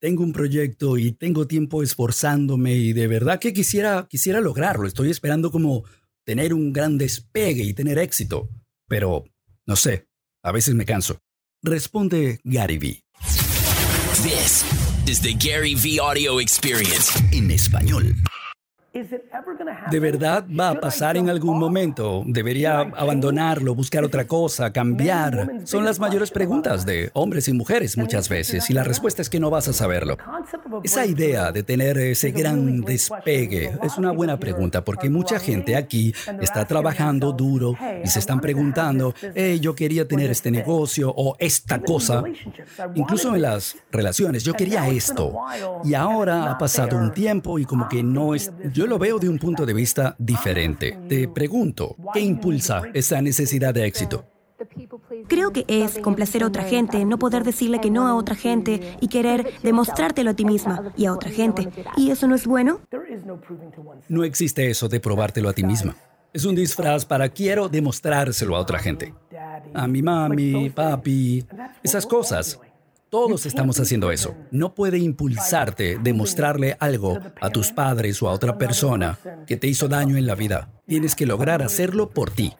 tengo un proyecto y tengo tiempo esforzándome y de verdad que quisiera, quisiera lograrlo. Estoy esperando como tener un gran despegue y tener éxito. Pero, no sé, a veces me canso. Responde Gary Vee. This is the Gary V Audio Experience en español. ¿De verdad va a pasar en algún momento? ¿Debería abandonarlo, buscar otra cosa, cambiar? Son las mayores preguntas de hombres y mujeres muchas veces y la respuesta es que no vas a saberlo. Esa idea de tener ese gran despegue es una buena pregunta porque mucha gente aquí está trabajando duro y se están preguntando, hey, yo quería tener este negocio o esta cosa. Incluso en las relaciones, yo quería esto. Y ahora ha pasado un tiempo y como que no es... Yo lo veo de un punto de vista diferente. Te pregunto, ¿qué impulsa esa necesidad de éxito? Creo que es complacer a otra gente, no poder decirle que no a otra gente y querer demostrártelo a ti misma y a otra gente. ¿Y eso no es bueno? No existe eso de probártelo a ti misma. Es un disfraz para quiero demostrárselo a otra gente. A mi mami, papi, esas cosas. Todos estamos haciendo eso. No puede impulsarte demostrarle algo a tus padres o a otra persona que te hizo daño en la vida. Tienes que lograr hacerlo por ti.